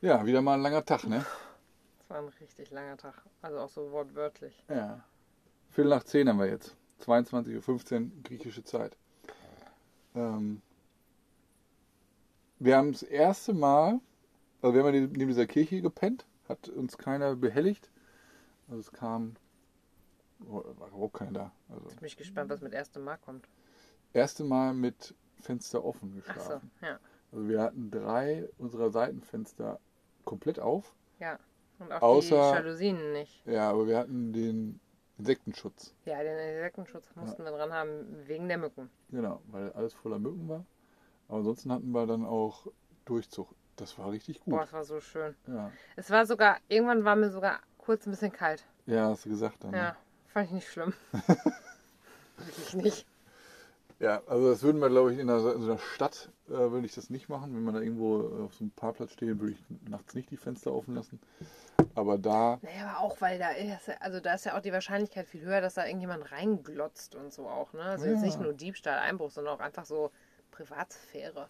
Ja, wieder mal ein langer Tag, ne? Das war ein richtig langer Tag. Also auch so wortwörtlich. Ja. Viertel nach zehn haben wir jetzt. 22.15 Uhr griechische Zeit. Ähm, wir haben das erste Mal, also wir haben ja neben dieser Kirche gepennt, hat uns keiner behelligt. Also es kam, war überhaupt keiner da. Also Jetzt bin ich gespannt, was mit 1. Mal kommt. erste Mal mit Fenster offen Ach so, geschlafen. ja. Also wir hatten drei unserer Seitenfenster komplett auf. Ja. Und auch Außer- die Jalousien nicht. Ja, aber wir hatten den Insektenschutz. Ja, den Insektenschutz mussten wir dran haben wegen der Mücken. Genau, weil alles voller Mücken war. Aber ansonsten hatten wir dann auch Durchzug. Das war richtig gut. Boah, es war so schön. Ja. Es war sogar, irgendwann war mir sogar kurz ein bisschen kalt. ja, hast du gesagt dann. ne? Ja, fand ich nicht schlimm. Wirklich nicht. Ja, also das würden wir, glaube ich, in einer, in einer Stadt äh, würde ich das nicht machen. Wenn man da irgendwo auf so einem Parkplatz steht, würde ich nachts nicht die Fenster offen lassen. Aber da, Naja, aber auch, weil da ist, ja- also da ist ja auch die Wahrscheinlichkeit viel höher, dass da irgendjemand reinglotzt und so auch. Ne? Also jetzt Ja. nicht nur Diebstahl, Einbruch, sondern auch einfach so Privatsphäre.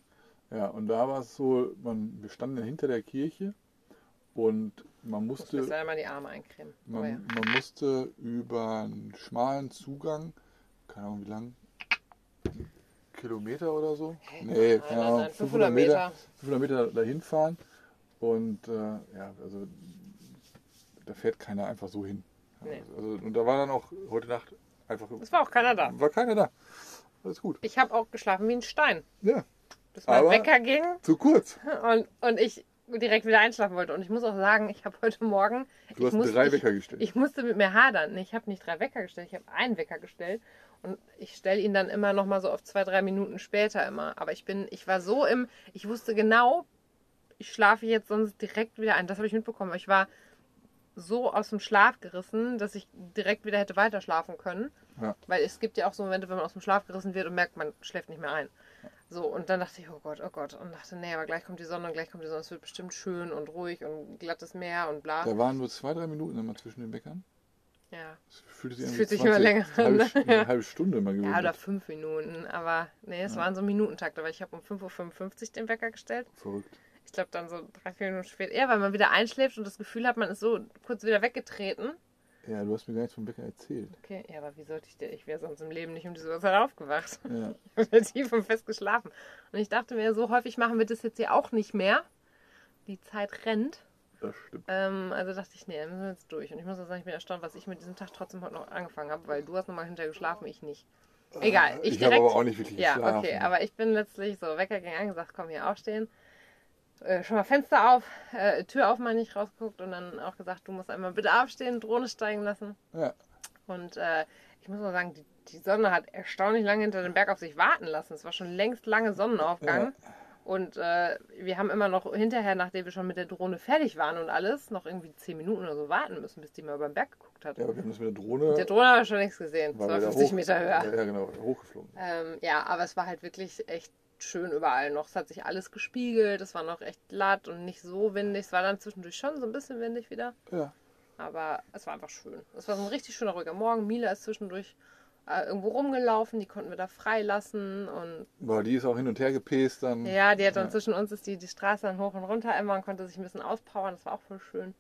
ja, und da war es so, man, wir standen hinter der Kirche und man Muss musste, leider mal die Arme eincremen. Aber man, ja. man musste über einen schmalen Zugang, keine Ahnung wie lang, Kilometer oder so? Nee, Nein, keine Ahnung, nein, 500 Meter, 500 500 Meter dahin fahren und äh, ja, also da fährt keiner einfach so hin. Nee. Also, und da war dann auch heute Nacht einfach, Es war auch keiner da. war keiner da. Alles gut. Ich habe auch geschlafen wie ein Stein. Ja, Bis mein Aber- Wecker ging zu kurz. und, und ich direkt wieder einschlafen wollte. Und ich muss auch sagen, ich habe heute Morgen. Du ich hast musste, drei ich, Wecker gestellt. Ich musste mit mir hadern. Ich habe nicht drei Wecker gestellt, ich habe einen Wecker gestellt. Und ich stelle ihn dann immer noch mal so auf zwei, drei Minuten später immer. Aber ich bin, ich war so im, ich wusste genau, ich schlafe jetzt sonst direkt wieder ein. Das habe ich mitbekommen. Aber Ich war so aus dem Schlaf gerissen, dass ich direkt wieder hätte weiter schlafen können. Ja. Weil es gibt ja auch so Momente, wenn man aus dem Schlaf gerissen wird und merkt, man schläft nicht mehr ein. So, und dann dachte ich, oh Gott, oh Gott. Und dachte, nee, aber gleich kommt die Sonne und gleich kommt die Sonne. Es wird bestimmt schön und ruhig und glattes Meer und bla. Da waren nur zwei, drei Minuten immer zwischen den Weckern. Ja. Das fühlte sich fühlt sich immer länger eine halbe, an, ne? eine halbe Stunde mal gewesen. Ja, oder fünf Minuten. Aber nee, es Ja. waren so Minutentakte, weil ich habe um 5.55 Uhr den Wecker gestellt. Verrückt. Ich glaube dann so drei, vier Minuten später. Ja, weil man wieder einschläft und das Gefühl hat, man ist so kurz wieder weggetreten. Ja, du hast mir gar nichts vom Wecker erzählt. Okay, ja, aber wie sollte ich dir? Ich wäre sonst im Leben nicht um diese Uhrzeit aufgewacht. Ja. Ich habe tief und fest geschlafen. Und ich dachte mir, so häufig machen wir das jetzt hier auch nicht mehr. Die Zeit rennt. Das stimmt. Ähm, also dachte ich, nee, dann müssen wir jetzt durch. Und ich muss auch sagen, ich bin erstaunt, was ich mit diesem Tag trotzdem heute noch angefangen habe, weil du hast nochmal hinterher geschlafen, ich nicht. Egal, ich, Ich, habe aber auch nicht wirklich ja, geschlafen. okay, aber ich bin letztlich so, Wecker ging an, gesagt, komm hier aufstehen. Äh, schon mal Fenster auf, äh, Tür auf, mal nicht rausgeguckt und dann auch gesagt, du musst einmal bitte aufstehen, Drohne steigen lassen. Ja, Und äh, ich muss mal sagen, die, die Sonne hat erstaunlich lange hinter dem Berg auf sich warten lassen. Es war schon längst lange Sonnenaufgang. Und äh, wir haben immer noch hinterher, nachdem wir schon mit der Drohne fertig waren und alles, noch irgendwie zehn Minuten oder so warten müssen, bis die mal über den Berg geguckt hat. ja, aber wir haben das mit der Drohne. Mit der Drohne haben wir schon nichts gesehen. wir da 250 hoch- Meter höher. Ja, genau, hochgeflogen. Ähm, ja, aber es war halt wirklich echt schön überall noch. Es hat sich alles gespiegelt, es war noch echt glatt und nicht so windig. Es war dann zwischendurch schon so ein bisschen windig wieder. Ja, Aber es war einfach schön. Es war so ein richtig schöner, ruhiger Morgen. Mila ist zwischendurch irgendwo rumgelaufen, die konnten wir da freilassen. Und weil die ist auch hin und her gepäst dann. ja, die hat dann Ja. zwischen uns ist die, die Straße dann hoch und runter immer und konnte sich ein bisschen auspowern. Das war auch voll schön.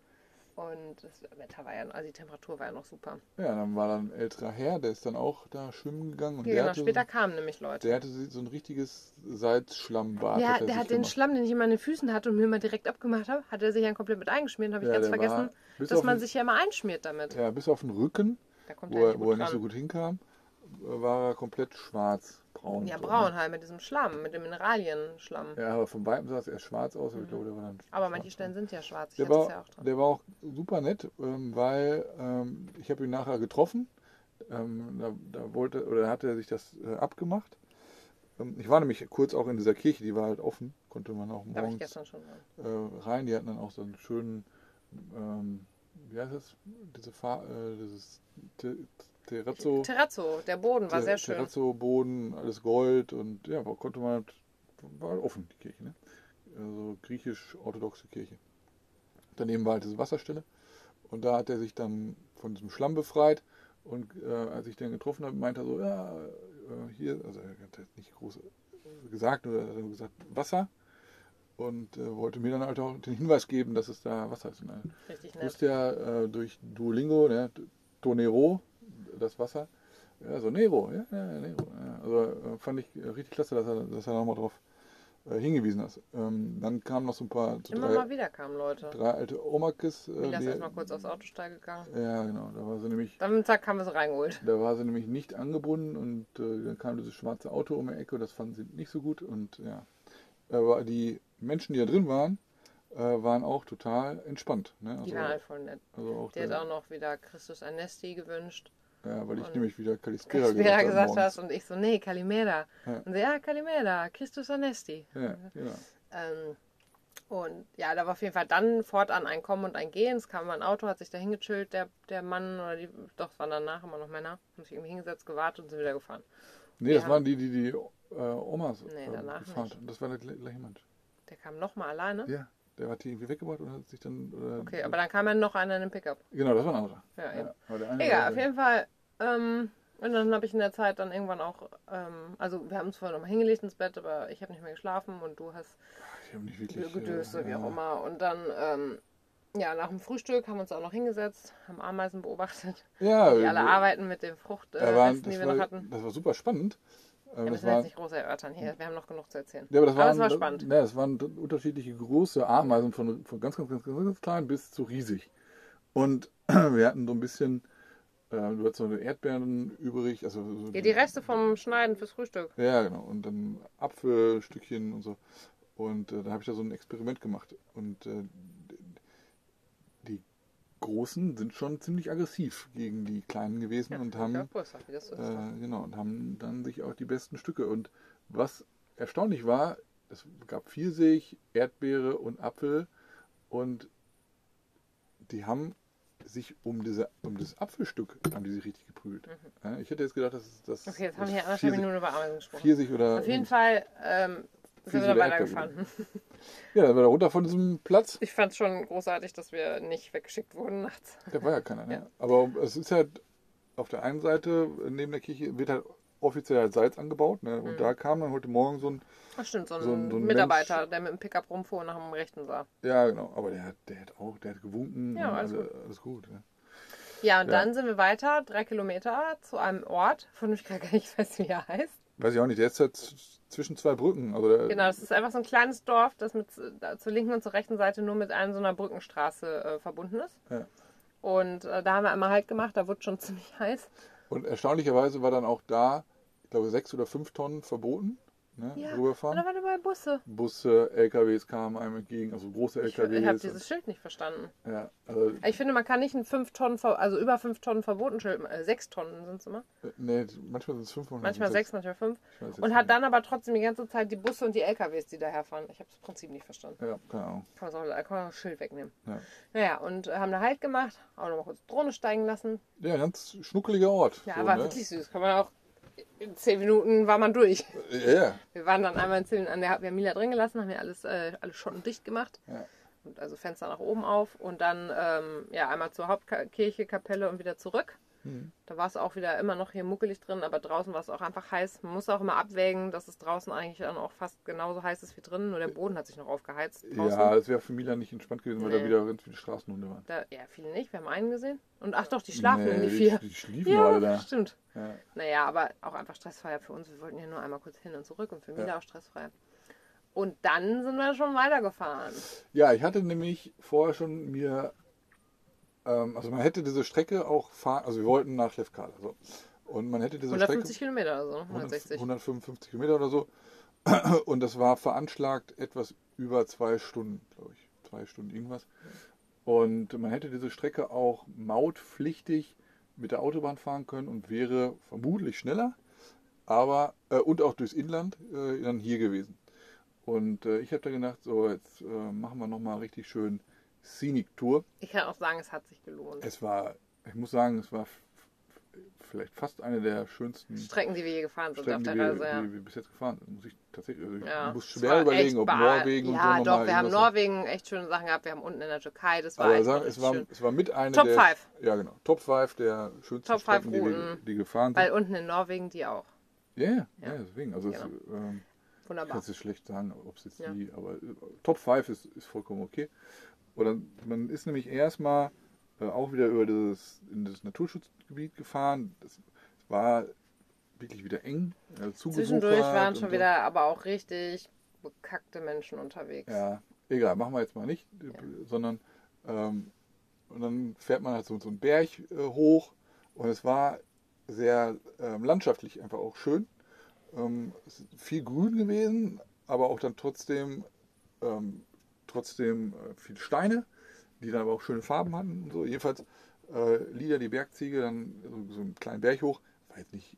Und das Wetter war ja, also die Temperatur war ja noch super. Ja, dann war dann ein älterer Herr, der ist dann auch da schwimmen gegangen. Und Ja, der, genau, später so, kamen nämlich Leute. der hatte so ein richtiges Salzschlammbad. Ja, er der hat den gemacht. Schlamm, den ich immer an den Füßen hatte und mir immer direkt abgemacht habe, hat er sich dann komplett mit eingeschmiert. Habe ich Ja, ganz vergessen, dass man den- sich ja immer einschmiert damit. Ja, bis auf den Rücken, wo er nicht wo er nicht so gut hinkam, äh, war er komplett schwarz, braun. Ja, so, braun ne? halt mit diesem Schlamm, mit dem Mineralienschlamm. Ja, aber von weitem sah es erst schwarz aus, aber ich glaube, der war dann. Mhm. Aber manche Stellen sind ja schwarz. Ich Der hatte war, ja der war auch super nett, ähm, weil ähm, ich habe ihn nachher getroffen. Ähm, da, da wollte oder hat er sich das äh, abgemacht. Ähm, ich war nämlich kurz auch in dieser Kirche, die war halt offen, konnte man auch Da war ich morgens gestern schon dran. äh, rein. Die hatten dann auch so einen schönen, ähm, wie heißt das, diese Fahr äh, dieses Terrazzo, Terrazzo, der Boden war sehr schön. Terrazzo-Boden, alles Gold und ja, war- konnte man, halt- war offen die Kirche, ne? Also griechisch-orthodoxe Kirche. Daneben war halt diese Wasserstelle und da hat er sich dann von diesem Schlamm befreit und äh, als ich den getroffen habe, meinte er so, ja, äh, hier, also er hat jetzt nicht große gesagt, oder hat gesagt Wasser und äh, wollte mir dann halt auch den Hinweis geben, dass es da Wasser ist. Dann Richtig Ich nett. wusste ja äh, durch Duolingo, ne, Tonero, das Wasser. Ja, so Nero, ja, ja Nero. Ja. Also äh, fand ich richtig klasse, dass er, dass er nochmal drauf äh, hingewiesen hat. Ähm, dann kamen noch so ein paar, so Immer drei, mal wieder kamen Leute. drei alte Omakis. Äh, Mila ist die- erstmal kurz aufs Autostall gegangen. Ja, genau. Da war sie nämlich, Dann zack, haben wir sie reingeholt. da war sie nämlich nicht angebunden und äh, dann kam dieses schwarze Auto um die Ecke. Das fanden sie nicht so gut und ja. Aber die Menschen, die da drin waren, waren auch total entspannt. Ne? Die Also, waren halt voll nett. also auch hat der- auch noch wieder Christus Anesti gewünscht. Ja, weil ich Und- nämlich wieder Kalispera Kalimera gesagt, habe gesagt hast und ich so, nee, Kalimera. Ja. Und sie, ja, Kalimera, Christus Anesti. Ja, genau. Ähm, und ja, da war auf jeden Fall dann fortan ein Kommen und ein Gehen. Es kam mal ein Auto, hat sich da hingechillt, der, der Mann oder die, doch, es waren danach immer noch Männer, haben sich irgendwie hingesetzt, gewartet und sind wieder gefahren. Nee, Wir das haben- waren die, die die äh, Omas Nee, äh, danach gefahren haben. Das war der gl- gleiche Mensch. Der kam nochmal alleine. Ja, der hat die irgendwie weggebracht und hat sich dann. Äh, Okay, aber dann kam ja noch einer in einem Pickup. Genau, das war ein anderer. Ja, eben. eine Egal, auf jeden Fall. Ähm, und dann habe ich in der Zeit dann irgendwann auch, ähm, also wir haben uns vorher nochmal hingelegt ins Bett, aber ich habe nicht mehr geschlafen und du hast Ich habe nicht wirklich. gedöst, äh, wie auch ja. immer. Und dann, ähm, ja, nach dem Frühstück haben wir uns auch noch hingesetzt, haben Ameisen beobachtet, Ja, die alle arbeiten mit den Fruchtresten, waren, die wir noch hatten. das war super spannend. Wir Ähm, das müssen jetzt waren, nicht groß erörtern hier, wir haben noch genug zu erzählen. ja, aber das aber waren, es war spannend. Ja, das waren unterschiedliche große Ameisen von, von ganz, ganz, ganz, ganz, ganz klein bis zu riesig. Und wir hatten so ein bisschen, äh, du hattest so eine Erdbeeren übrig. Also so Ja, die Reste vom Schneiden fürs Frühstück. Ja, genau. Und dann Apfelstückchen und so. Und äh, da habe ich da so ein Experiment gemacht. Und äh, Großen sind schon ziemlich aggressiv gegen die Kleinen gewesen und Ja, haben das so ist. äh, genau und haben dann sich auch die besten Stücke. Und was erstaunlich war, es gab Pfirsich, Erdbeere und Apfel und die haben sich um diese um das Apfelstück haben die sich richtig geprügelt. Ja, ich hätte jetzt gedacht, dass es das Mhm. Okay, jetzt haben wir hier anderthalb Minuten über Ameisen gesprochen. Pfirsich oder Auf jeden Fall ähm, sind wir da oder weitergefahren. Ja, dann war er runter von diesem Platz. Ich fand es schon großartig, dass wir nicht weggeschickt wurden nachts. Da war ja keiner. Ne? Ja. Aber es ist halt auf der einen Seite neben der Kirche wird halt offiziell halt Salz angebaut. Ne? Mhm. Und da kam dann heute Morgen so ein, Das stimmt, so ein, So ein- so ein Mitarbeiter, der mit dem Pickup rumfuhr und nach dem Rechten sah. ja genau, aber der hat, der hat auch, der hat gewunken. Ja, alles alle- alles gut. Ne? Ja, und Ja. dann sind wir weiter, drei Kilometer, zu einem Ort, von dem ich gar nicht weiß, wie er heißt. Weiß ich auch nicht, der ist halt zwischen zwei Brücken. Also Genau, das ist einfach so ein kleines Dorf, das mit zur linken und zur rechten Seite nur mit einer so einer Brückenstraße äh, verbunden ist. Ja. Und äh, da haben wir einmal halt gemacht, da wurde schon ziemlich heiß. Und erstaunlicherweise war dann auch da, ich glaube, sechs oder fünf Tonnen verboten. Ne? Ja, Und rüberfahren. da waren überall Busse. Busse, LKWs kamen einem entgegen, also große Ich, LKWs. ich habe dieses Schild nicht verstanden. ja, also, Ich finde, man kann nicht ein 5 Tonnen, also über 5 Tonnen Verbotenschild, äh, 6 Tonnen sind es immer. äh, nee, manchmal sind es fünf, Manchmal 6, manchmal 5. Ich weiß jetzt Und hat dann aber trotzdem die ganze Zeit die Busse und die LKWs, die daherfahren. Ich habe das Prinzip nicht verstanden. Ja, keine Ahnung. Kann man, auch, kann man auch das Schild wegnehmen. Ja. Naja, und äh, haben da Halt gemacht, auch nochmal kurz Drohne steigen lassen. Ja, ganz schnuckeliger Ort. Ja, so, war ne? wirklich süß. Kann man auch, in 10 Minuten war man durch. Ja. Wir waren dann einmal in 10 an der, wir haben Mila drin gelassen, haben ja alles, äh, alle Schotten dicht gemacht. Ja. Und also Fenster nach oben auf und dann ähm, ja, einmal zur Hauptkirche, Kapelle und wieder zurück. Mhm. Da war es auch wieder immer noch hier muckelig drin, aber draußen war es auch einfach heiß. Man muss auch immer abwägen, dass es draußen eigentlich dann auch fast genauso heiß ist wie drinnen, nur der Boden hat sich noch aufgeheizt. Draußen. Ja, es wäre für Milan nicht entspannt gewesen, weil da wieder ganz viele Straßenhunde waren. Da, ja, viele nicht. Wir haben einen gesehen. Und ach doch, die schlafen Nee, in die die, vier. die schliefen Ja, alle da. stimmt. Ja. Naja, aber auch einfach stressfreier für uns. Wir wollten ja nur einmal kurz hin und zurück und für Mila Ja. auch stressfreier. Und dann sind wir schon weitergefahren. ja, ich hatte nämlich vorher schon mir, ähm, also man hätte diese Strecke auch fahren, also wir wollten nach Lefkada. So. Und man hätte diese 150 Strecke. Kilometer oder so, 160. 155 Kilometer oder so. Und das war veranschlagt etwas über zwei Stunden, glaube ich. Zwei Stunden irgendwas. Und man hätte diese Strecke auch mautpflichtig mit der Autobahn fahren können und wäre vermutlich schneller, aber äh, und auch durchs Inland äh, dann hier gewesen. Und äh, ich habe da gedacht, so jetzt äh, machen wir nochmal richtig schön Scenic Tour. Ich kann auch sagen, es hat sich gelohnt. Es war, ich muss sagen, es war vielleicht fast eine der schönsten Strecken, die wir je gefahren sind Strecken, auf die der wir, Reise, ja. die wir bis jetzt gefahren sind. Muss ich tatsächlich, also ich Ja, muss es schwer überlegen, ob Norwegen und Ja, so doch, nochmal wir haben Norwegen echt schöne Sachen gehabt. Wir haben unten in der Türkei, das war Aber echt sagen, es, war, schön. es war mit einer Top der five. Ja, genau. Top 5 der schönsten Top five Strecken, die wir die gefahren Weil sind. unten in Norwegen die auch. Ja, ja, Ja. ja, deswegen. Also es, Genau. ähm, Wunderbar. Kannst du schlecht sagen, ob es jetzt Ja. die, aber äh, Top 5 ist, ist vollkommen okay. Oder man ist nämlich erstmal äh, auch wieder über das, in das Naturschutzgebiet gefahren. Das war wirklich wieder eng. Äh, Zwischendurch waren schon wieder aber auch richtig bekackte Menschen unterwegs. Ja, egal, machen wir jetzt mal nicht, sondern ähm, und dann fährt man halt so, so einen Berg äh, hoch und es war sehr ähm, landschaftlich einfach auch schön. Ähm, es ist viel grün gewesen, aber auch dann trotzdem ähm, trotzdem äh, viele Steine, die dann aber auch schöne Farben hatten und so. Jedenfalls äh, Lieder die Bergziege dann so, so einen kleinen Berg hoch. War jetzt nicht,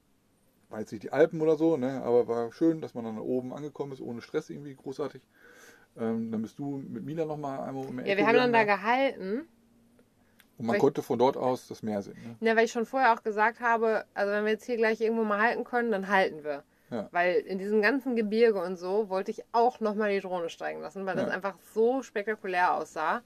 war jetzt nicht die Alpen oder so, ne? aber war schön, dass man dann oben angekommen ist, ohne Stress irgendwie großartig. Ähm, dann bist du mit Mila nochmal einmal um die Ja, wir haben dann da gegangen, gehalten. Und man konnte von dort aus das Meer sehen. Ne? Ja, weil ich schon vorher auch gesagt habe, also wenn wir jetzt hier gleich irgendwo mal halten können, dann halten wir. Ja. Weil in diesem ganzen Gebirge und so wollte ich auch nochmal die Drohne steigen lassen, weil das Ja. einfach so spektakulär aussah.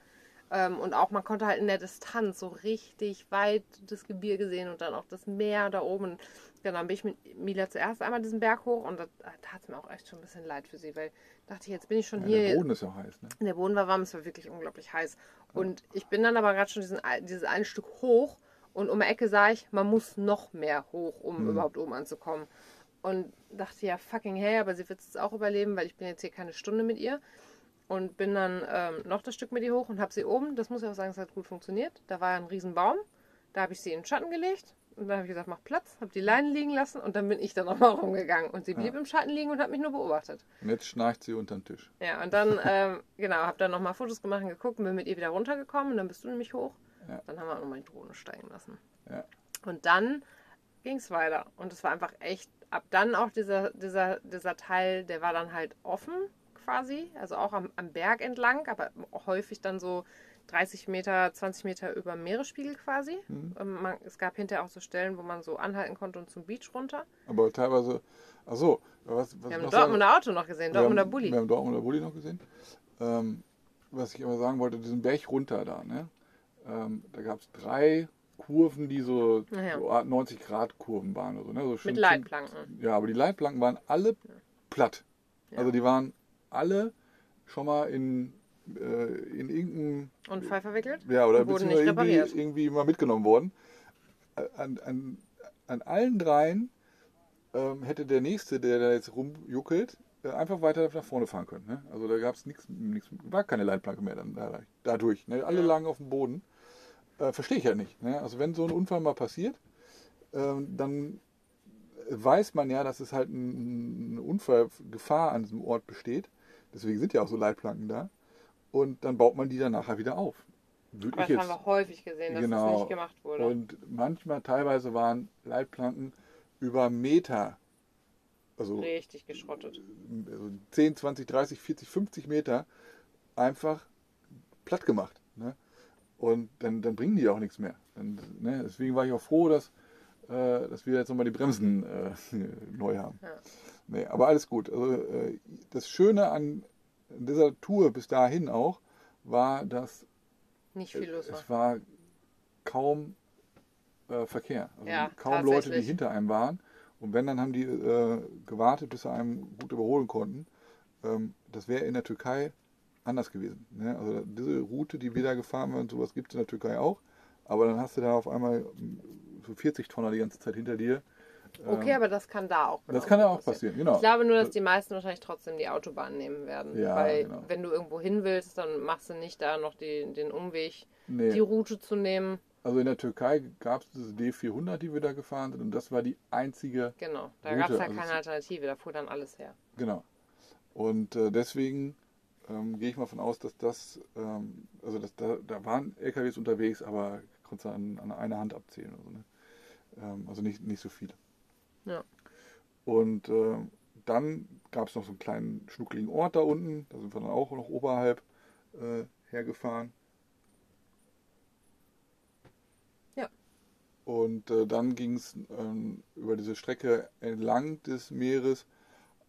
Ähm, und auch man konnte halt in der Distanz so richtig weit das Gebirge sehen und dann auch das Meer da oben. Genau, dann bin ich mit Mila zuerst einmal diesen Berg hoch und da tat es mir auch echt schon ein bisschen leid für sie, weil dachte ich, jetzt bin ich schon Ja, hier. der Boden ist ja heiß. Ne? Der Boden war warm, es war wirklich unglaublich heiß. Und ich bin dann aber gerade schon diesen, dieses ein Stück hoch und um die Ecke sah ich, man muss noch mehr hoch, um überhaupt oben anzukommen. Und dachte, ja, fucking hey, aber sie wird es auch überleben, weil ich bin jetzt hier keine Stunde mit ihr. Und bin dann ähm, noch das Stück mit ihr hoch und habe sie oben, das muss ich auch sagen, es hat gut funktioniert. Da war ein Riesenbaum, da habe ich sie in den Schatten gelegt und dann habe ich gesagt, mach Platz, habe die Leinen liegen lassen und dann bin ich dann nochmal rumgegangen. Und sie blieb im Schatten liegen und hat mich nur beobachtet. Und jetzt schnarcht sie unter den Tisch. Ja, und dann, ähm, genau, habe dann nochmal Fotos gemacht und geguckt und bin mit ihr wieder runtergekommen und dann bist du nämlich hoch. Ja. Dann haben wir auch nochmal die Drohne steigen lassen. Ja. Und dann ging es weiter. Und es war einfach echt, ab dann auch dieser, dieser, dieser Teil, der war dann halt offen quasi, also auch am, am Berg entlang, aber häufig dann so 30 Meter, 20 Meter über dem Meeresspiegel quasi. Mhm. Ähm, man, es gab hinterher auch so Stellen, wo man so anhalten konnte und zum Beach runter. Aber teilweise, ach so, was, was Wir haben Dortmunder Auto noch gesehen, Dortmunder haben, Bulli. Wir haben Dortmunder Bulli noch gesehen. Ähm, was ich aber sagen wollte, diesen Berg runter da, ne? Ähm, da gab es drei Kurven, die so, Ja, ja. so Art 90 Grad Kurven waren. Also, ne? so schön- Mit Leitplanken. Ja, aber die Leitplanken waren alle platt. Ja. Also die waren alle schon mal in, äh, in irgendeinem Unfall verwickelt. ja, oder beziehungsweise irgendwie, irgendwie mal mitgenommen worden. An, an, an allen dreien ähm, hätte der Nächste, der da jetzt rumjuckelt, äh, einfach weiter nach vorne fahren können. Ne? Also da gab es nichts, war keine Leitplanke mehr dann da, dadurch. Ne? Alle Ja. lagen auf dem Boden. Äh, Verstehe ich ja nicht. Ne? Also wenn so ein Unfall mal passiert, ähm, dann weiß man ja, dass es halt ein- eine Unfallgefahr an diesem Ort besteht. Deswegen sind ja auch so Leitplanken da. Und dann baut man die dann nachher wieder auf. Würde das haben jetzt. wir häufig gesehen, dass Genau. das nicht gemacht wurde. Und manchmal, teilweise waren Leitplanken über Meter, also Richtig geschrottet. also 10, 20, 30, 40, 50 Meter einfach platt gemacht. Und dann, dann bringen die auch nichts mehr. Dann, ne? Deswegen war ich auch froh, dass, äh, dass wir jetzt nochmal die Bremsen äh, neu haben. Ja. Nee, aber alles gut. Also, äh, das Schöne an dieser Tour bis dahin auch war, dass Nicht viel los war. es war kaum äh, Verkehr. Also Ja, kaum Leute, die hinter einem waren. Und wenn, dann haben die äh, gewartet, bis sie einem gut überholen konnten. Ähm, das wäre in der Türkei anders gewesen. Ne? Also diese Route, die wir da gefahren sind, sowas gibt es in der Türkei auch. Aber dann hast du da auf einmal mm, so 40 Tonner die ganze Zeit hinter dir. Okay, aber das kann da auch Das genauso kann ja auch passieren, genau. Ich glaube nur, dass die meisten wahrscheinlich trotzdem die Autobahn nehmen werden. Ja, Weil genau. wenn du irgendwo hin willst, dann machst du nicht da noch die, den Umweg, Nee. die Route zu nehmen. Also in der Türkei gab es diese D400, die wir da gefahren sind. Und das war die einzige Genau. Da gab es halt also keine es- Alternative, da fuhr dann alles her. Genau. Und äh, deswegen ähm, gehe ich mal von aus, dass das, ähm, also dass da, da waren LKWs unterwegs, aber konntest du an, an einer Hand abzählen. Also, ne? ähm, also nicht, nicht so viele. Ja. Und äh, dann gab es noch so einen kleinen schnuckligen Ort da unten, da sind wir dann auch noch oberhalb äh, hergefahren. Ja. Und äh, dann ging es ähm, über diese Strecke entlang des Meeres,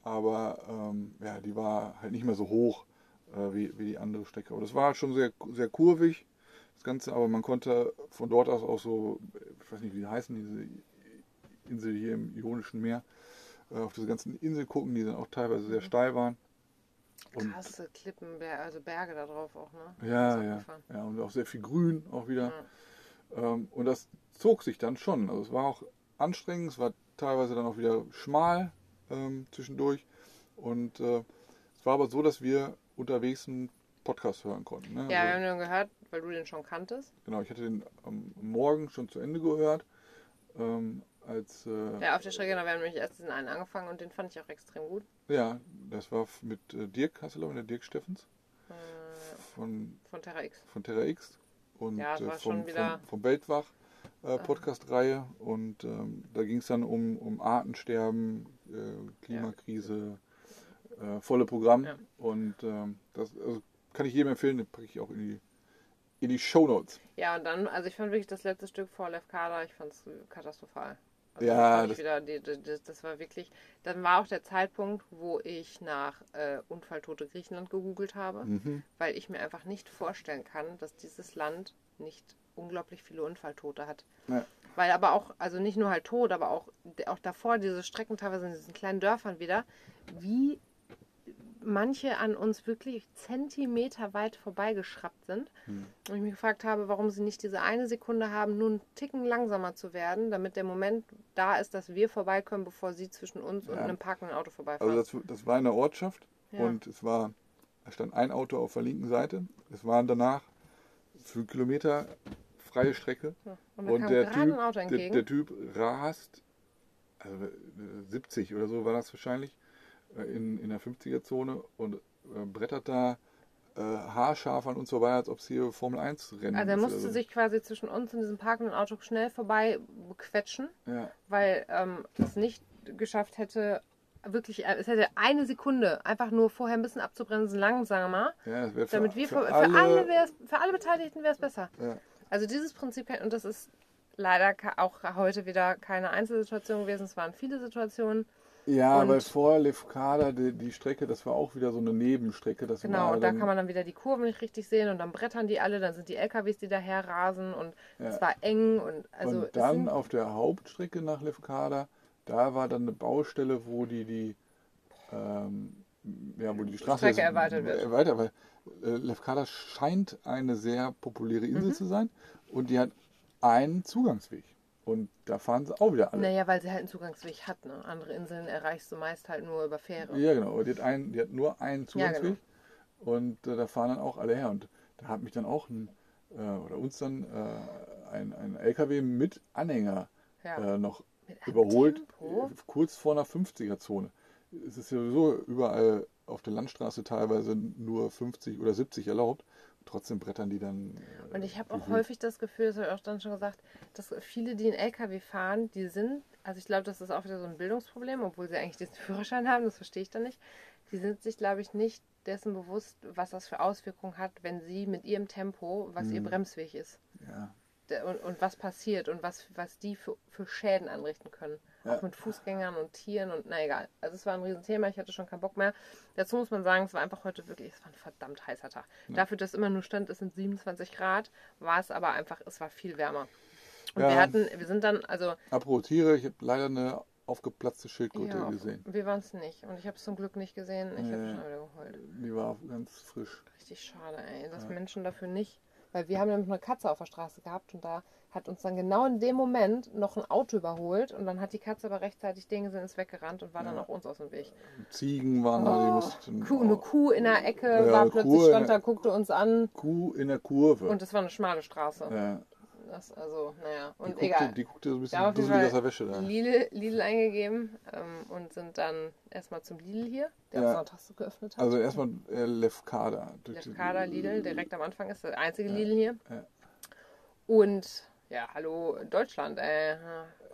aber ähm, ja, die war halt nicht mehr so hoch äh, wie, wie die andere Strecke. Aber das war schon sehr, sehr kurvig, das Ganze, aber man konnte von dort aus auch so, ich weiß nicht, wie die heißen, diese Insel hier im Ionischen Meer, äh, auf diese ganzen Inseln gucken, die dann auch teilweise sehr steil waren. Und Krasse Klippen, also Berge da drauf auch, ne? ja, ja, ja, und auch sehr viel Grün auch wieder. Ja. Ähm, und das zog sich dann schon. Also es war auch anstrengend, es war teilweise dann auch wieder schmal ähm, zwischendurch. Und äh, es war aber so, dass wir unterwegs einen Podcast hören konnten. Ne? Ja, wir Also, haben den gehört, weil du den schon kanntest. genau, ich hatte den am Morgen schon zu Ende gehört. Ähm, als äh, Ja, auf der Strecke, da wir haben nämlich erst diesen einen angefangen und den fand ich auch extrem gut. ja, das war mit äh, Dirk Hasselhoff, der Dirk Steffens Äh, von, von Terra X. von Terra X und Ja, es äh, war vom, schon wieder- vom, vom Weltwach äh, Podcast-Reihe. Und ähm, da ging es dann um, um Artensterben, Klimakrise, äh, volle Programm. Ja. Und ähm, das also kann ich jedem empfehlen, den packe ich auch in die, in die Shownotes. Ja, und dann, also ich fand wirklich das letzte Stück vor Lefkada, ich fand es katastrophal. Also Ja, das, das- wieder, die, die, das, das war wirklich, dann war auch der Zeitpunkt, wo ich nach äh, Unfalltote Griechenland gegoogelt habe, Mhm. weil ich mir einfach nicht vorstellen kann, dass dieses Land nicht unglaublich viele Unfalltote hat. Ja. Weil aber auch, also nicht nur halt tot, aber auch, auch davor diese Strecken teilweise in diesen kleinen Dörfern wieder, wie manche an uns wirklich Zentimeter weit vorbeigeschraubt sind. Hm. Und ich mich gefragt habe, warum sie nicht diese eine Sekunde haben, nur einen Ticken langsamer zu werden, damit der Moment da ist, dass wir vorbeikommen, bevor sie zwischen uns und Ja. einem parkenden Auto vorbeifahren. Also das, das war in der Ortschaft Ja. und es war, da stand ein Auto auf der linken Seite. Es waren danach für Kilometer freie Strecke. Ja. Und Und der typ, der, der Typ rast, also äh, 70 oder so war das wahrscheinlich, äh, in, in der 50er-Zone und äh, brettert da äh, haarscharf an uns vorbei, als ob es hier Formel 1 Rennen also er musste sich quasi zwischen uns und diesem parkenden Auto schnell vorbei quetschen, Ja, weil ähm, es nicht geschafft hätte, wirklich, äh, es hätte eine Sekunde einfach nur vorher ein bisschen abzubremsen, langsamer, ja, das für, damit wir für für, alle, wär's, für alle Beteiligten wäre es besser. ja, Also dieses Prinzip, und das ist leider auch heute wieder keine Einzelsituation gewesen, es waren viele Situationen. Ja Und- weil vor Lefkada die, die Strecke, das war auch wieder so eine Nebenstrecke. Das Genau, und da kann man dann wieder die Kurven nicht richtig sehen und dann brettern die alle, dann sind die LKWs, die daher rasen und es Ja. war eng und also und dann auf der Hauptstrecke nach Lefkada, da war dann eine Baustelle, wo die die ähm, ja, wo die Straße Strecke erweitert wird. Erweitert, weil äh, Lefkada scheint eine sehr populäre Mhm. Insel zu sein und die hat einen Zugangsweg. Und da fahren sie auch wieder alle. naja, weil sie halt einen Zugangsweg hat. Ne? Andere Inseln erreichst du meist halt nur über Fähre. Ja, genau. Die hat, einen, die hat nur einen Zugangsweg. genau. Und äh, da fahren dann auch alle her. Und da hat mich dann auch ein, äh, oder uns dann äh, ein, ein LKW mit Anhänger Ja. äh, noch Mit überholt, äh, kurz vor einer 50er-Zone. Es ist ja sowieso überall auf der Landstraße teilweise nur 50 oder 70 erlaubt. Trotzdem brettern die dann. äh, Und ich habe auch häufig das Gefühl, das habe ich auch dann schon gesagt, dass viele, die einen LKW fahren, die sind, also ich glaube, das ist auch wieder so ein Bildungsproblem, obwohl sie eigentlich diesen Führerschein haben, das verstehe ich dann nicht. Die sind sich, glaube ich, nicht dessen bewusst, was das für Auswirkungen hat, wenn sie mit ihrem Tempo, was ihr Mhm. Bremsweg ist. Ja. Und, und was passiert und was, was die für, für Schäden anrichten können. Ja. Auch mit Fußgängern und Tieren und na egal. Also es war ein Riesenthema, ich hatte schon keinen Bock mehr. Dazu muss man sagen, es war einfach heute wirklich, es war ein verdammt heißer Tag. Dafür, dass immer nur stand, es sind 27 Grad, war es aber einfach, es war viel wärmer. Und Ja. wir hatten, wir sind dann, also Apropos Tiere, ich habe leider eine aufgeplatzte Schildkröte ja, gesehen. wir waren es nicht. Und ich habe es zum Glück nicht gesehen. Ich habe Nee. schon wieder geheult. Die war ganz frisch. Richtig schade, ey, dass Menschen dafür nicht. Weil wir haben nämlich eine Katze auf der Straße gehabt und da hat uns dann genau in dem Moment noch ein Auto überholt und dann hat die Katze aber rechtzeitig den gesehen, ist weggerannt und war dann Ja. auch uns aus dem Weg. Ziegen waren da, die mussten. Oh, Kuh, eine Kuh in der Ecke Ja, war plötzlich, Kuh stand da, guckte uns an Kuh in der Kurve. und es war eine schmale Straße. ja, Das, also, naja, die, und guckte, egal. die guckte so ein bisschen dusselig aus der Wäsche da. Lidl, Lidl eingegeben ähm, und sind dann erstmal zum Lidl hier, der Ja. auch sonntags geöffnet hat. Also erstmal äh, Lefkada. Die- Lefkada Lidl, direkt am Anfang ist der einzige. Lidl hier. Ja. Und ja, hallo Deutschland. Äh.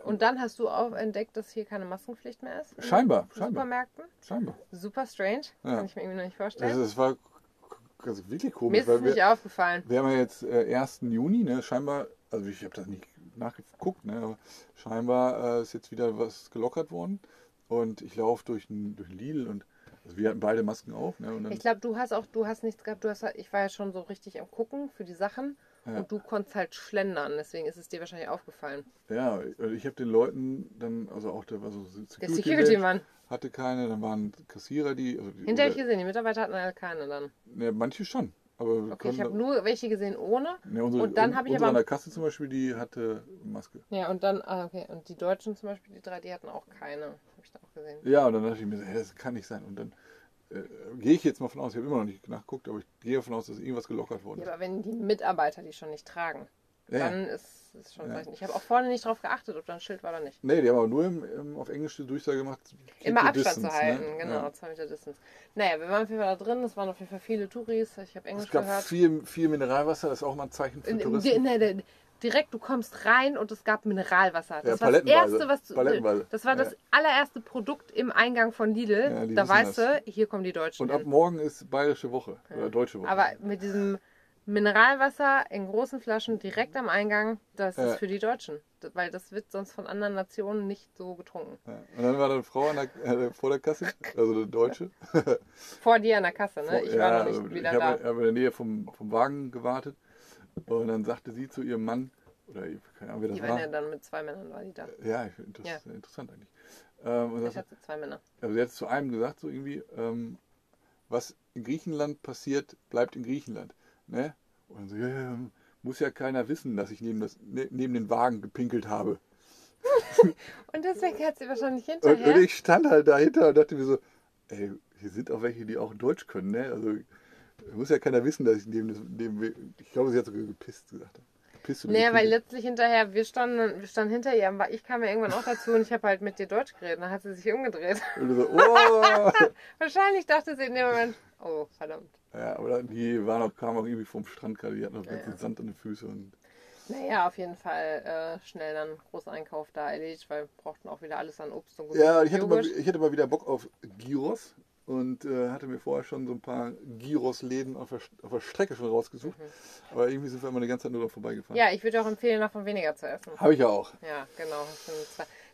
Und dann hast du auch entdeckt, dass hier keine Maskenpflicht mehr ist. in Scheinbar, scheinbar. Supermärkten. Scheinbar. Super strange. Ja. Kann ich mir irgendwie noch nicht vorstellen. Also es war also wirklich Mir komisch, ist es nicht wir, aufgefallen. wir haben ja jetzt äh, 1. Juni, ne? Scheinbar, also ich habe das nicht nachgeguckt, ne? Aber scheinbar äh, ist jetzt wieder was gelockert worden. Und ich laufe durch ein durch Lidl und also wir hatten beide Masken auf, ne? Ich glaube, du hast auch, du hast nichts gehabt. Du hast, ich war ja schon so richtig am gucken für die Sachen. Ja. Und du konntest halt schlendern, deswegen ist es dir wahrscheinlich aufgefallen. Ja, ich habe den Leuten dann, also auch der war so Der Security, Security-Mann. hatte keine, dann waren Kassierer, die. Also die Hinterher oder, gesehen, die Mitarbeiter hatten halt keine dann. ne, manche schon. Aber Okay, ich habe nur welche gesehen ohne. ne, unsere, und dann habe ich aber- an der Kasse zum Beispiel, die hatte Maske. Ja, und dann, ah, okay. Und die Deutschen zum Beispiel, die drei, die hatten auch keine. Habe ich da auch gesehen. Ja, und dann dachte ich mir, hä, das kann nicht sein. Und dann äh, gehe ich jetzt mal von aus, ich habe immer noch nicht nachgeguckt, aber ich gehe davon aus, dass irgendwas gelockert worden Ja, aber wenn die Mitarbeiter die schon nicht tragen, Ja, dann ist es schon Ja. Ich habe auch vorne nicht drauf geachtet, ob da ein Schild war oder nicht. Nee, die haben aber nur im, im, auf Englisch die Durchsage gemacht. Immer Abstand distance, zu halten, ne? genau, Ja. zwei Meter Distance. Naja, wir waren auf jeden Fall da drin, es waren auf jeden Fall viele Touris, ich habe Englisch Es gab gehört. viel, viel Mineralwasser, das ist auch mal ein Zeichen für In- Touristen. di- ne, di- direkt, du kommst rein und es gab Mineralwasser. Das Ja, war das erste, was du. Das war das Ja. allererste Produkt im Eingang von Lidl. Ja, da weißt das. du, hier kommen die Deutschen. Und ab morgen ist bayerische Woche oder deutsche Woche. Aber mit diesem Mineralwasser in großen Flaschen direkt am Eingang, das ist für die Deutschen. Weil das wird sonst von anderen Nationen nicht so getrunken. Und dann war da eine Frau der, äh, vor der Kasse, also eine Deutsche. Vor dir an der Kasse, ne? Ich war noch nicht wieder ich da. habe hab in der Nähe vom, vom Wagen gewartet. Und dann sagte sie zu ihrem Mann, oder keine Ahnung, wer das Die waren war. ja dann mit zwei Männern, war die da. Ja, ich finde das Ja. interessant eigentlich. Ähm, und Ich sagte, hatte zwei Männer. also sie hat zu einem gesagt, so irgendwie, ähm, was in Griechenland passiert, bleibt in Griechenland. Ne? Und dann so, ja, muss ja keiner wissen, dass ich neben, das, ne, neben den Wagen gepinkelt habe. Und deswegen hat sie wahrscheinlich Und, hinterher. und ich stand halt dahinter und dachte mir so, ey, hier sind auch welche, die auch Deutsch können, ne? Also muss ja keiner wissen, dass ich neben, neben ich glaube, sie hat sogar gepisst gesagt. Gepisst oder Nee, weil letztlich hinterher, wir standen, wir standen hinter ihr, aber ich kam ja irgendwann auch dazu und ich habe halt mit dir Deutsch geredet. Dann hat sie sich umgedreht. Und so, oh! Wahrscheinlich dachte sie in dem Moment, oh, verdammt. ja, aber die waren auch, kamen auch irgendwie vom Strand gerade, die hatten noch Ja, ganz viel ja. Sand an den Füßen. Und, Naja, auf jeden Fall äh, schnell dann großen Einkauf da erledigt, weil wir brauchten auch wieder alles an Obst und ja, ich hatte, mal, ich hatte mal wieder Bock auf Gyros und äh, hatte mir vorher schon so ein paar Gyros-Läden auf der, auf der Strecke schon rausgesucht. Aber irgendwie sind wir immer die ganze Zeit nur dran vorbeigefahren. Mhm. Ja, ich würde auch empfehlen, davon weniger zu essen. Habe ich ja auch. Ja, genau.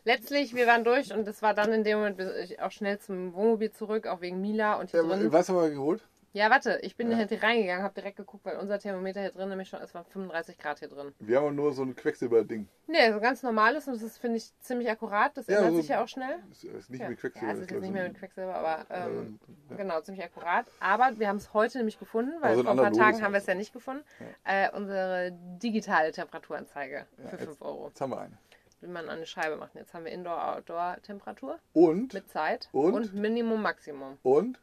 Letztlich, wir waren durch und es war dann in dem Moment ich auch schnell zum Wohnmobil zurück, auch wegen Mila und hier Ja, drin. was haben wir geholt? Ja, warte, ich bin Ja. halt reingegangen, habe direkt geguckt, weil unser Thermometer hier drin nämlich schon, es war 35 Grad hier drin. Wir haben nur so ein Quecksilber-Ding. Nee, so ganz normales und das ist, finde ich, ziemlich akkurat. Das Ja, ändert so- sich ja auch schnell. Das ist nicht Ja, mit ja Quecksilber. es das ist jetzt nicht mehr mit Quecksilber, aber ähm, ja. genau, ziemlich akkurat. Aber wir haben es heute nämlich gefunden, weil Also vor ein paar Tagen haben wir es ja nicht gefunden. Äh, unsere digitale Temperaturanzeige Ja, für 5 jetzt- Euro, Jetzt haben wir eine. wie man an eine Scheibe macht. Jetzt haben wir Indoor-Outdoor-Temperatur Und, mit Zeit Und? Minimum, Maximum. und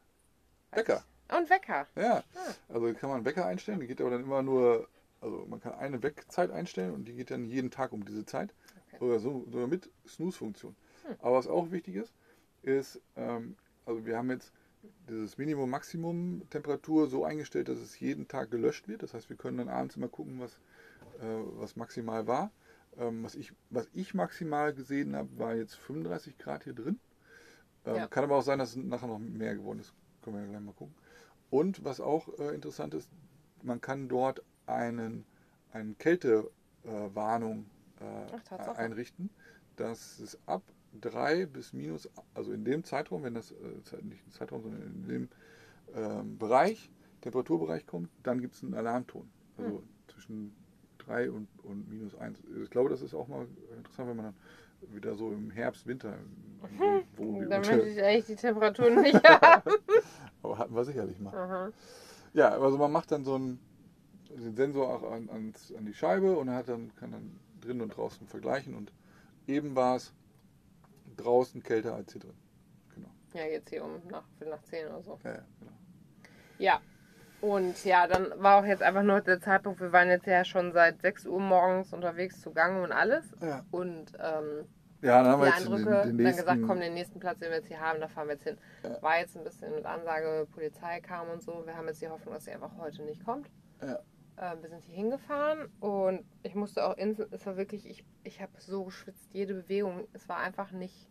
Wecker. Und Wecker. Ja, also kann man Wecker einstellen, die geht aber dann immer nur, also man kann eine Weckzeit einstellen und die geht dann jeden Tag um diese Zeit. Okay. Oder so, sogar mit Snooze-Funktion. Hm. Aber was auch wichtig ist, ist, ähm, also wir haben jetzt dieses Minimum-Maximum-Temperatur so eingestellt, dass es jeden Tag gelöscht wird. Das heißt, wir können dann abends immer gucken, was, äh, was maximal war. Ähm, was, ich, was ich maximal gesehen habe, war jetzt 35 Grad hier drin. Ähm, Ja. Kann aber auch sein, dass es nachher noch mehr geworden ist. Können wir ja gleich mal gucken. Und was auch äh, interessant ist, man kann dort einen, eine Kältewarnung äh, Ach, Tatsache. einrichten, dass es ab 3 bis minus, also in dem Zeitraum, wenn das, äh, nicht im Zeitraum, sondern in dem ähm, Bereich, Temperaturbereich kommt, dann gibt es einen Alarmton. Also Hm. zwischen 3 und, und minus 1. Ich glaube, das ist auch mal interessant, wenn man dann wieder so im Herbst, Winter im Wohnmobil Da unter- möchte ich eigentlich die Temperaturen nicht haben. Aber hatten wir sicherlich mal. Aha. Ja, also man macht dann so einen, den Sensor auch an, ans, an die Scheibe und hat dann, kann dann drinnen und draußen vergleichen und eben war es draußen kälter als hier drin. Genau. Ja, jetzt hier um nach, nach 10 oder so. Ja, ja, genau. Ja. Und ja, dann war auch jetzt einfach nur der Zeitpunkt, wir waren jetzt ja schon seit 6 Uhr morgens unterwegs zu Gang und alles. Ja, Und ähm, ja dann haben wir jetzt den, Eindrücke, den dann nächsten. gesagt, komm, den nächsten Platz, den wir jetzt hier haben, da fahren wir jetzt hin. Ja. War jetzt ein bisschen mit Ansage, Polizei kam und so. Wir haben jetzt die Hoffnung, dass sie einfach heute nicht kommt. Ja. Ähm, wir sind hier hingefahren und ich musste auch, ins, es war wirklich, ich, ich habe so geschwitzt, jede Bewegung. Es war einfach nicht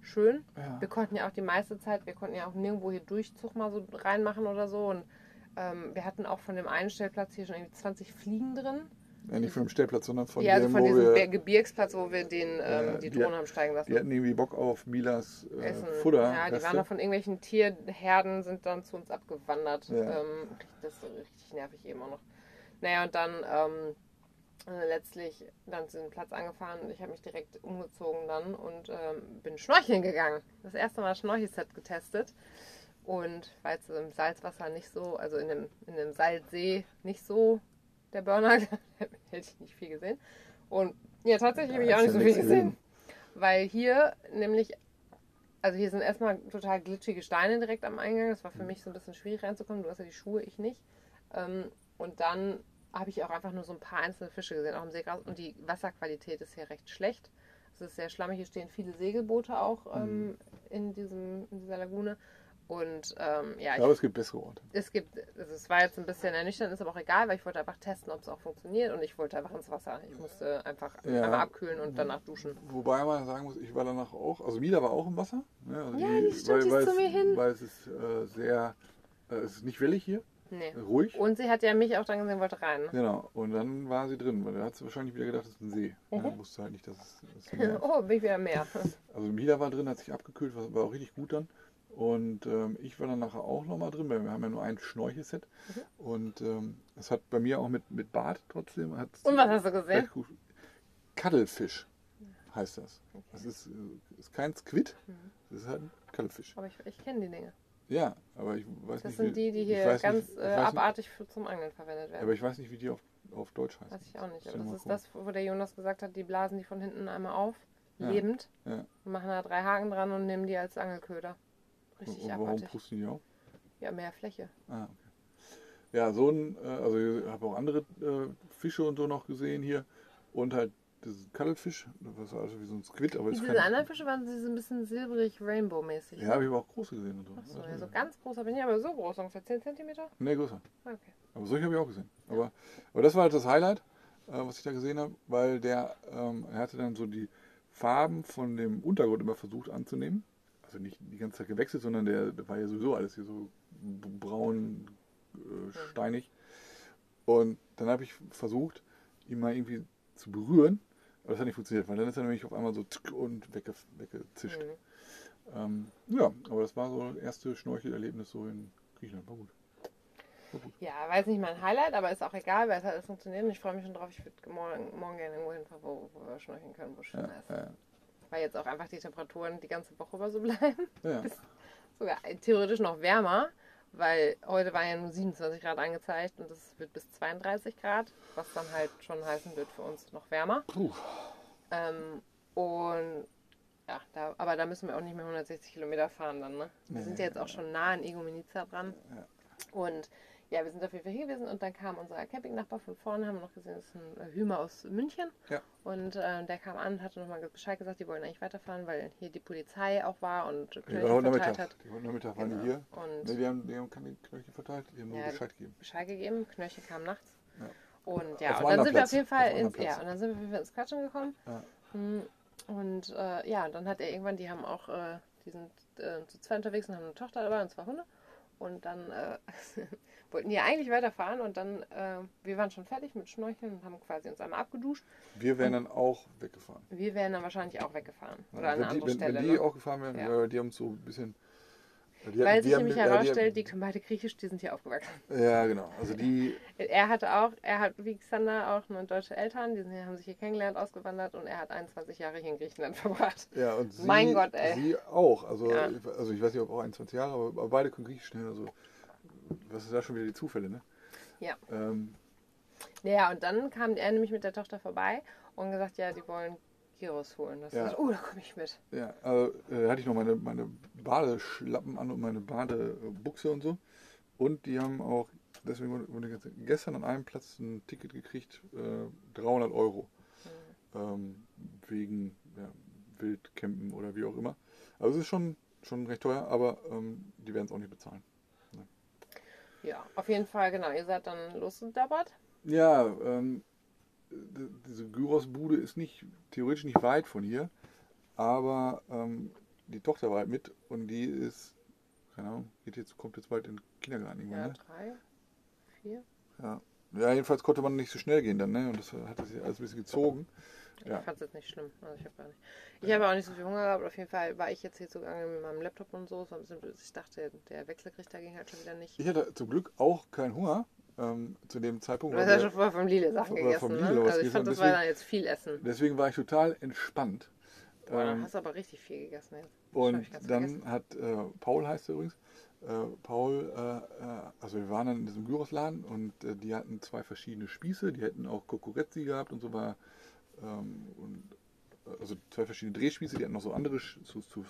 schön. Ja. Wir konnten ja auch die meiste Zeit, wir konnten ja auch nirgendwo hier Durchzug mal so reinmachen oder so. Und ähm, wir hatten auch von dem einen Stellplatz hier schon irgendwie 20 Fliegen drin. Ja, nicht von dem Stellplatz, sondern von ja, also dem, von diesem wir, Gebirgsplatz, wo wir den, ähm, die die- Drohnen haben steigen lassen. die hatten irgendwie Bock auf Milas äh, Essen. Futter. Ja, die waren da von irgendwelchen Tierherden, sind dann zu uns abgewandert. Ja. Ähm, das ist richtig nervig eben auch noch. Naja, und dann ähm, äh, letztlich dann zu dem Platz angefahren und ich habe mich direkt umgezogen dann und ähm, bin schnorcheln gegangen. Das erste Mal Schnorchelset getestet. Und weil es im Salzwasser nicht so, also in dem, in dem Salzsee nicht so der Burner, hätte ich nicht viel gesehen. Und ja, tatsächlich habe ich auch nicht so viel gesehen. Weil hier nämlich, also hier sind erstmal total glitschige Steine direkt am Eingang. Das war für mich so ein bisschen schwierig reinzukommen. Du hast ja die Schuhe, ich nicht. Ähm, und dann habe ich auch einfach nur so ein paar einzelne Fische gesehen, auch im Seegras. Und die Wasserqualität ist hier recht schlecht. Es ist sehr schlammig. Hier stehen viele Segelboote auch ähm, in, diesem, in dieser Lagune. Und ähm, ja, ich, Aber es gibt bessere Orte. es gibt, also es war jetzt ein bisschen ernüchternd, ist aber auch egal, weil ich wollte einfach testen, ob es auch funktioniert und ich wollte einfach ins Wasser. Ich musste einfach Ja. einmal abkühlen und danach duschen. Wobei man sagen muss, ich war danach auch, also Mila war auch im Wasser. Ne? Also Ja, die stimmt, die ist weil, zu es, mir hin. Weil es ist äh, sehr, äh, es ist nicht wellig hier, Nee. ruhig. Und sie hat ja mich auch dann gesehen, wollte rein. Ne? Genau, und dann war sie drin, weil da hat sie wahrscheinlich wieder gedacht, das ist ein See. Mhm. Ja, wusste halt nicht, dass es, dass es. Oh, bin ich wieder mehr. Also Mila war drin, hat sich abgekühlt, war, war auch richtig gut dann. Und ähm, ich war dann nachher auch nochmal drin, weil wir haben ja nur ein Schnorchelset. Mhm. Und ähm, es hat bei mir auch mit, mit Bart trotzdem. Und was hast du gesehen? Cuttlefisch heißt das. Das ist, äh, ist kein Squid, Mhm. das ist halt ein Cuttlefisch. Aber ich, ich kenne die Dinge. Ja, aber ich weiß Das nicht. sind die, die hier ganz nicht, äh, nicht, abartig für, zum Angeln verwendet Aber werden. ich weiß nicht, wie die auf, auf Deutsch heißen. Weiß ich auch nicht. Aber mal das ist das, wo der Jonas gesagt hat, die blasen die von hinten einmal auf, Ja. lebend, Ja. und machen da drei Haken dran und nehmen die als Angelköder. Richtig Und warum abartig. pusten die auf? Ja, mehr Fläche. Ah, okay. Ja, so ein, äh, also ich habe auch andere äh, Fische und so noch gesehen hier. Und halt dieses Cuttlefisch, das war also wie so ein Squid, aber Diese kein. anderen Fische waren sie so ein bisschen silbrig, Rainbow-mäßig. Ja, habe ich aber auch große gesehen und so. Achso, Also, ja, so ganz groß, aber nicht aber so groß, ungefähr 10 cm. Nee, größer. Okay. Aber solche habe ich auch gesehen. Aber, aber das war halt das Highlight, äh, was ich da gesehen habe, weil der, ähm, er hatte dann so die Farben von dem Untergrund immer versucht anzunehmen. Also nicht die ganze Zeit gewechselt, sondern der, der war ja sowieso alles hier so braun, äh, steinig. Und dann habe ich versucht, ihn mal irgendwie zu berühren. Aber das hat nicht funktioniert, weil dann ist er nämlich auf einmal so und wegge weggezischt. Mhm. Ähm, ja, aber das war so das erste Schnorchelerlebnis so in Griechenland. War gut. War gut. Ja, weiß nicht mein Highlight, aber ist auch egal, weil es hat alles funktioniert und ich freue mich schon drauf. Ich würde morgen, morgen gerne irgendwo hinfahren, wo, wo wir schnorcheln können, wo schön Ja, ist. ja, Weil jetzt auch einfach die Temperaturen die ganze Woche über so bleiben. ja. Sogar theoretisch noch wärmer, weil heute war ja nur 27 Grad angezeigt und es wird bis 32 Grad, was dann halt schon heißen wird für uns noch wärmer. Puh. Ähm, und ja, da, aber da müssen wir auch nicht mehr 160 Kilometer fahren dann, ne? Wir Nee, sind ja jetzt auch schon nah an Igoumenitsa dran. Ja. Und ja, wir sind auf jeden Fall hier gewesen und dann kam unser Campingnachbar von vorne, haben wir noch gesehen, das ist ein Hümer aus München. Ja. Und äh, der kam an und hatte nochmal Bescheid gesagt, die wollen eigentlich weiterfahren, weil hier die Polizei auch war und Knöllchen heute verteilt Nachmittag. hat. Die heute Nachmittag waren Genau. die hier. Und Nee, die haben, die haben keine Knöchel verteilt, die haben nur Ja, Bescheid gegeben. Bescheid gegeben, Knöchel kam nachts. Ja. Und ja, Auf und dann sind wir Platz. auf jeden Fall ins, ja, und dann sind wir auf jeden Fall ins Quatschen gekommen. Ja. Mm, Und äh, ja, dann hat er irgendwann, die haben auch, äh, die sind äh, zu zweit unterwegs und haben eine Tochter dabei und zwei Hunde. Und dann äh, wollten die eigentlich weiterfahren und dann, äh, wir waren schon fertig mit Schnorcheln und haben quasi uns einmal abgeduscht. Wir wären dann auch weggefahren. Wir wären dann wahrscheinlich auch weggefahren. Oder an eine die, andere wenn, Stelle. wenn die ne? auch gefahren wären, Ja. weil die haben so ein bisschen. Die, Weil sich nämlich ja, die- herausstellt, die können beide griechisch, die sind hier aufgewachsen. Ja, genau. Also die, Er hatte auch, er hat wie Xander auch nur deutsche Eltern, die sind, haben sich hier kennengelernt, ausgewandert und er hat 21 Jahre hier in Griechenland verbracht. ja, und sie, Mein Gott, ey. sie auch. Also, Ja. also ich weiß nicht, ob auch 21 Jahre, aber, aber beide können Griechisch schnell. Also, was ist da schon wieder die Zufälle, ne? Ja. Ähm, Ja, und dann kam er nämlich mit der Tochter vorbei und gesagt, ja, die wollen Gyros holen. Das Ja. ist, oh, da komme ich mit. Ja, also äh, hatte ich noch meine, meine Badeschlappen an und meine Badebuchse und so. Und die haben auch, deswegen wurde- gestern an einem Platz ein Ticket gekriegt, äh, 300 Euro. Ähm, wegen ja, Wildcampen oder wie auch immer. Also es ist schon, schon recht teuer, aber ähm, die werden es auch nicht bezahlen. Ja, auf jeden Fall, genau. Ihr seid dann losgedabbert. Ja, ähm, diese Gyros-Bude ist nicht theoretisch nicht weit von hier, aber ähm, die Tochter war halt mit und die ist, keine Ahnung, geht jetzt, kommt jetzt bald in den Kindergarten irgendwann, Ja, ne? drei, vier. Ja. ja, jedenfalls konnte man nicht so schnell gehen dann, ne? Und das hat sich alles ein bisschen gezogen. Ja. Ich fand es jetzt nicht schlimm. Also ich habe nicht. Ich habe auch nicht so viel Hunger gehabt. Auf jeden Fall war ich jetzt hier zugange mit meinem Laptop und so. Ich dachte, der Wechselrichter ging halt schon wieder nicht. Ich hatte zum Glück auch keinen Hunger, ähm, zu dem Zeitpunkt. Du hast ja schon vorher vom Lille Sachen gegessen. vom Ne? Lidl was Also ich fand, das war dann jetzt viel Essen. Deswegen war ich total entspannt. Boah, dann Ähm, hast du aber richtig viel gegessen jetzt. hab Und dann vergessen. hat äh, Paul heißt er übrigens. Äh, Paul, äh, äh, also wir waren dann in diesem Gyrosladen und äh, die hatten zwei verschiedene Spieße, die hätten auch Kokoretzi gehabt und so war. Ähm, und, äh, also zwei verschiedene Drehspieße, die hatten noch so andere zu, zu,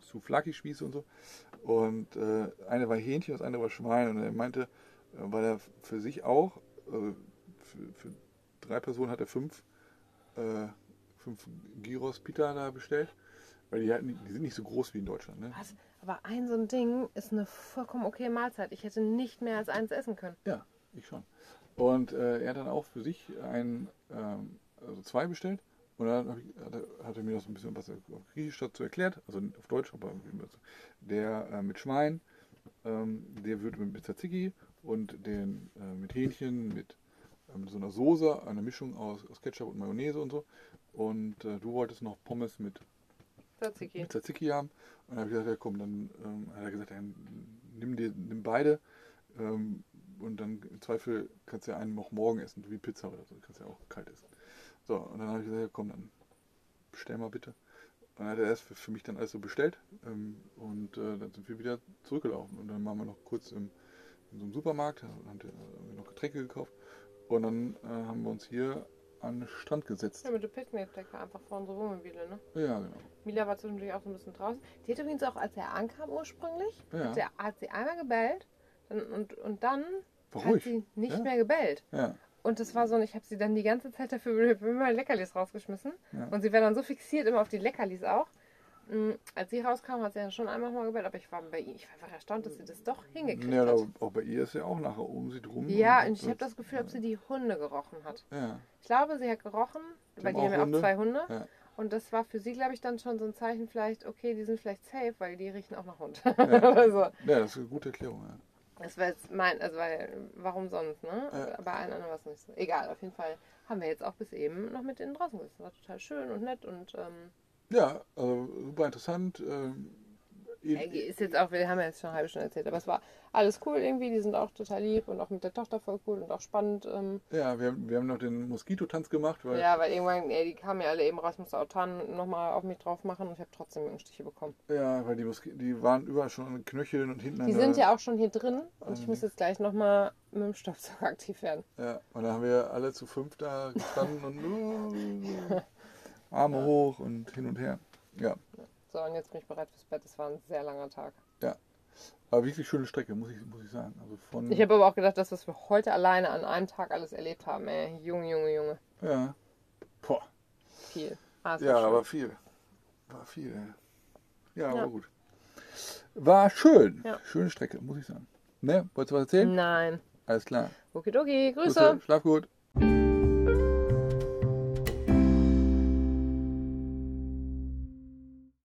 zu Flaki-Spieße und so. Und äh, eine war Hähnchen, das andere war Schwein. Und er meinte, äh, weil er für sich auch, also für, für drei Personen hat er fünf, äh, fünf Gyros Pita da bestellt. Weil die, hatten, die sind nicht so groß wie in Deutschland. Ne? Was? Aber ein so ein Ding ist eine vollkommen okay Mahlzeit. Ich hätte nicht mehr als eins essen können. Ja, ich schon. Und äh, er hat dann auch für sich ein, ähm, also zwei bestellt. Und dann ich, hat, er, hat mir noch so ein bisschen was auf Griechisch dazu erklärt, also auf Deutsch, aber der äh, mit Schwein, ähm, der wird mit Tzatziki und den äh, mit Hähnchen, mit ähm, so einer Soße, einer Mischung aus, aus Ketchup und Mayonnaise und so. Und äh, du wolltest noch Pommes mit Tzatziki. mit Tzatziki haben. Und dann habe ich gesagt, ja komm, dann ähm, hat er gesagt, ja, nimm, dir, nimm beide. Ähm, und dann im Zweifel kannst du ja einen noch morgen essen, wie Pizza oder so. Kannst ja auch kalt essen. So, und dann habe ich gesagt, ja komm, dann bestell mal bitte. Und dann hat er erst für, für mich dann alles so bestellt. Ähm, und äh, dann sind wir wieder zurückgelaufen. Und dann waren wir noch kurz im, in so einem Supermarkt, da haben wir haben wir noch Getränke gekauft. Und dann äh, haben wir uns hier an den Strand gesetzt. Ja, mit der Picknickdecke einfach vor unsere Wohnmobile, ne? Ja, genau. Mila war zwischendurch auch so ein bisschen draußen. Die hat übrigens auch, als er ankam ursprünglich, Ja. hat, sie, hat sie einmal gebellt dann, und, und dann War hat ruhig. sie nicht Ja. mehr gebellt. Ja. Und das war so, und ich habe sie dann die ganze Zeit dafür immer Leckerlis rausgeschmissen. Ja. Und sie war dann so fixiert immer auf die Leckerlis auch. Mm, Als sie rauskam, hat sie dann schon einmal mal gebellt, aber ich war bei ihr, ich war einfach erstaunt, dass sie das doch hingekriegt Ja, hat. aber auch bei ihr ist ja auch nachher um sie drum. Ja, und und ich habe das Gefühl, ob sie die Hunde gerochen hat. Ja, Ich glaube, sie hat gerochen, Die weil haben die haben ja auch zwei Hunde. Ja. Und das war für sie, glaube ich, dann schon so ein Zeichen, vielleicht, okay, die sind vielleicht safe, weil die riechen auch nach Hund. Ja. also, ja, das ist eine gute Erklärung. Ja. Das war jetzt mein, also weil, warum sonst, ne? Ja. Bei allen anderen war es nicht so. Egal, auf jeden Fall haben wir jetzt auch bis eben noch mit denen draußen gesessen. War total schön und nett und ähm, Ja, also super interessant. Ähm, ist jetzt auch, wir haben ja jetzt schon eine halbe Stunde erzählt, aber es war alles cool irgendwie, die sind auch total lieb und auch mit der Tochter voll cool und auch spannend. Ähm, ja, wir, haben- wir haben noch den Moskitotanz gemacht, weil ja, weil irgendwann, ey, die kamen ja alle eben raus, musste auch Tarn nochmal auf mich drauf machen und ich habe trotzdem Mückenstiche bekommen. ja, weil die Moski die waren überall schon an Knöcheln und hinten Die sind ja auch schon hier drin und ich Ähm. muss jetzt gleich nochmal mit dem Staubsauger aktiv werden. ja, und dann haben wir alle zu fünf da gestanden und Arme hoch und hin und her. Ja, So, und jetzt bin ich bereit fürs Bett. Es war ein sehr langer Tag. aber wirklich schöne Strecke, muss ich, muss ich sagen. Also von, Ich habe aber auch gedacht, dass was wir heute alleine an einem Tag alles erlebt haben. Ey, Junge, Junge, Junge. ja, boah, Viel. Ah, war ja, schön. aber viel. War viel, ey. Ja, Ja. war gut. War schön. Ja. Schöne Strecke, muss ich sagen. Ne? Wolltest du was erzählen? Nein. Alles klar. Okidoki, Grüße. Grüße. Schlaf gut.